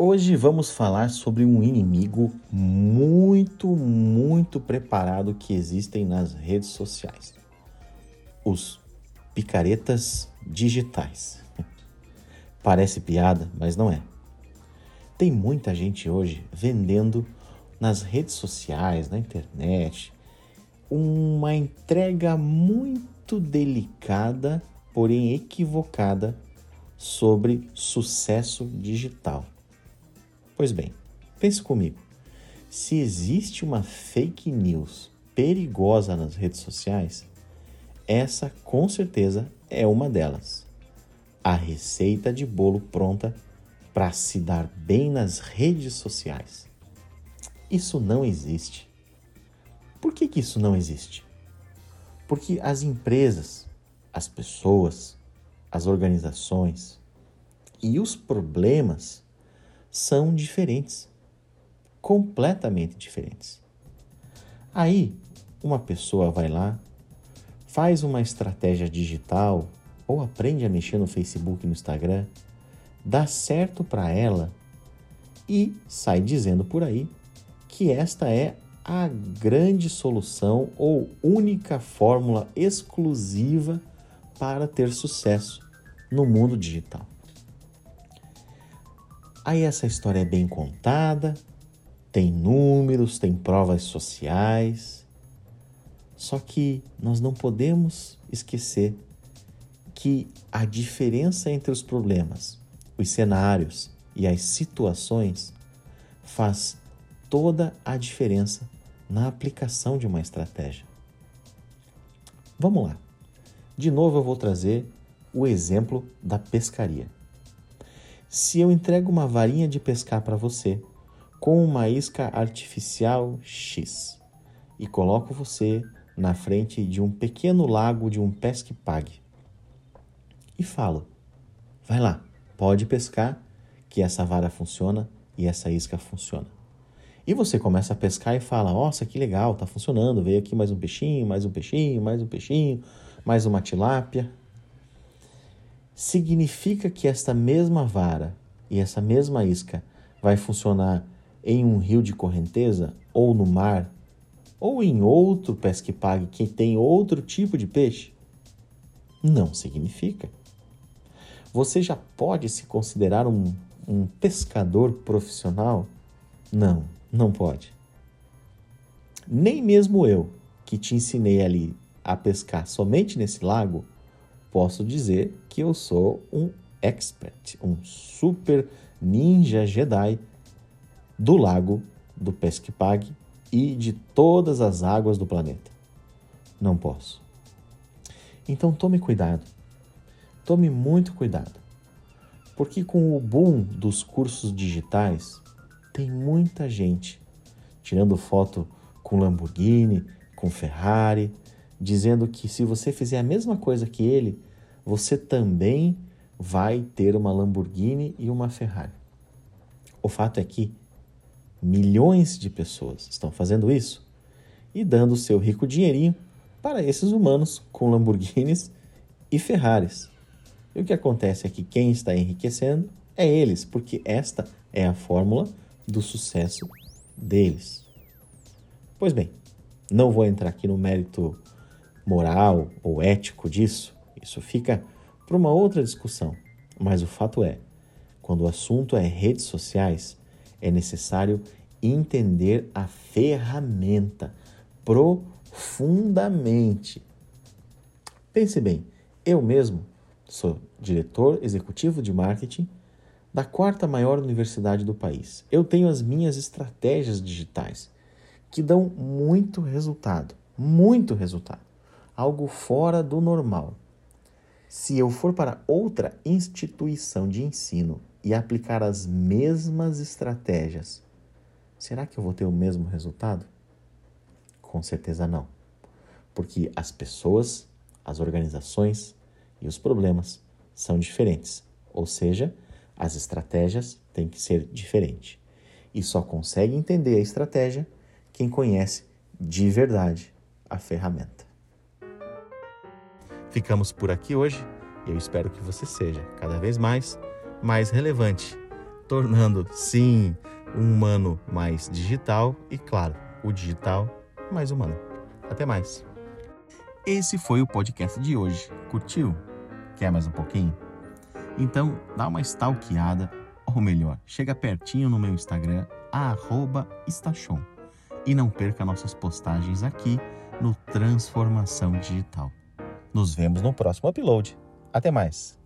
Hoje vamos falar sobre um inimigo muito, muito preparado que existem nas redes sociais: os picaretas digitais. Parece piada, mas não é. Tem muita gente hoje vendendo nas redes sociais, na internet, uma entrega muito delicada, porém equivocada sobre sucesso digital. Pois bem, pense comigo. Se existe uma fake news perigosa nas redes sociais, essa com certeza é uma delas. A receita de bolo pronta para se dar bem nas redes sociais. Isso não existe. Por que, que isso não existe? Porque as empresas, as pessoas, as organizações e os problemas são diferentes, completamente diferentes. Aí, uma pessoa vai lá, faz uma estratégia digital ou aprende a mexer no Facebook e no Instagram, dá certo para ela e sai dizendo por aí que esta é a grande solução ou única fórmula exclusiva para ter sucesso no mundo digital. Aí essa história é bem contada, tem números, tem provas sociais. Só que nós não podemos esquecer que a diferença entre os problemas, os cenários e as situações faz toda a diferença na aplicação de uma estratégia. Vamos lá. De novo eu vou trazer o exemplo da pescaria. Se eu entrego uma varinha de pescar para você com uma isca artificial X e coloco você na frente de um pequeno lago de um pesque pague e falo: vai lá, pode pescar, que essa vara funciona e essa isca funciona. E você começa a pescar e fala: Nossa, que legal, tá funcionando. Veio aqui mais um peixinho, mais um peixinho, mais um peixinho, mais uma tilápia significa que esta mesma vara e essa mesma isca vai funcionar em um rio de correnteza ou no mar ou em outro pesque-pague que tem outro tipo de peixe? Não significa. Você já pode se considerar um, um pescador profissional? Não, não pode. Nem mesmo eu, que te ensinei ali a pescar somente nesse lago, posso dizer que eu sou um expert, um super ninja Jedi do lago do Pesquipag e de todas as águas do planeta. Não posso. Então tome cuidado. Tome muito cuidado. Porque com o boom dos cursos digitais, tem muita gente tirando foto com Lamborghini, com Ferrari, dizendo que se você fizer a mesma coisa que ele, você também vai ter uma Lamborghini e uma Ferrari. O fato é que milhões de pessoas estão fazendo isso e dando seu rico dinheirinho para esses humanos com Lamborghinis e Ferraris. E o que acontece é que quem está enriquecendo é eles, porque esta é a fórmula do sucesso deles. Pois bem, não vou entrar aqui no mérito moral ou ético disso, isso fica para uma outra discussão. Mas o fato é, quando o assunto é redes sociais, é necessário entender a ferramenta profundamente. Pense bem, eu mesmo sou diretor executivo de marketing da quarta maior universidade do país. Eu tenho as minhas estratégias digitais que dão muito resultado, muito resultado algo fora do normal. Se eu for para outra instituição de ensino e aplicar as mesmas estratégias, será que eu vou ter o mesmo resultado? Com certeza não. Porque as pessoas, as organizações e os problemas são diferentes. Ou seja, as estratégias têm que ser diferentes. E só consegue entender a estratégia quem conhece de verdade a ferramenta. Ficamos por aqui hoje e eu espero que você seja cada vez mais mais relevante, tornando sim um humano mais digital e claro, o digital mais humano. Até mais. Esse foi o podcast de hoje. Curtiu? Quer mais um pouquinho? Então, dá uma stalkeada, ou melhor, chega pertinho no meu Instagram, @estachon. E não perca nossas postagens aqui no Transformação Digital. Nos vemos no próximo upload. Até mais!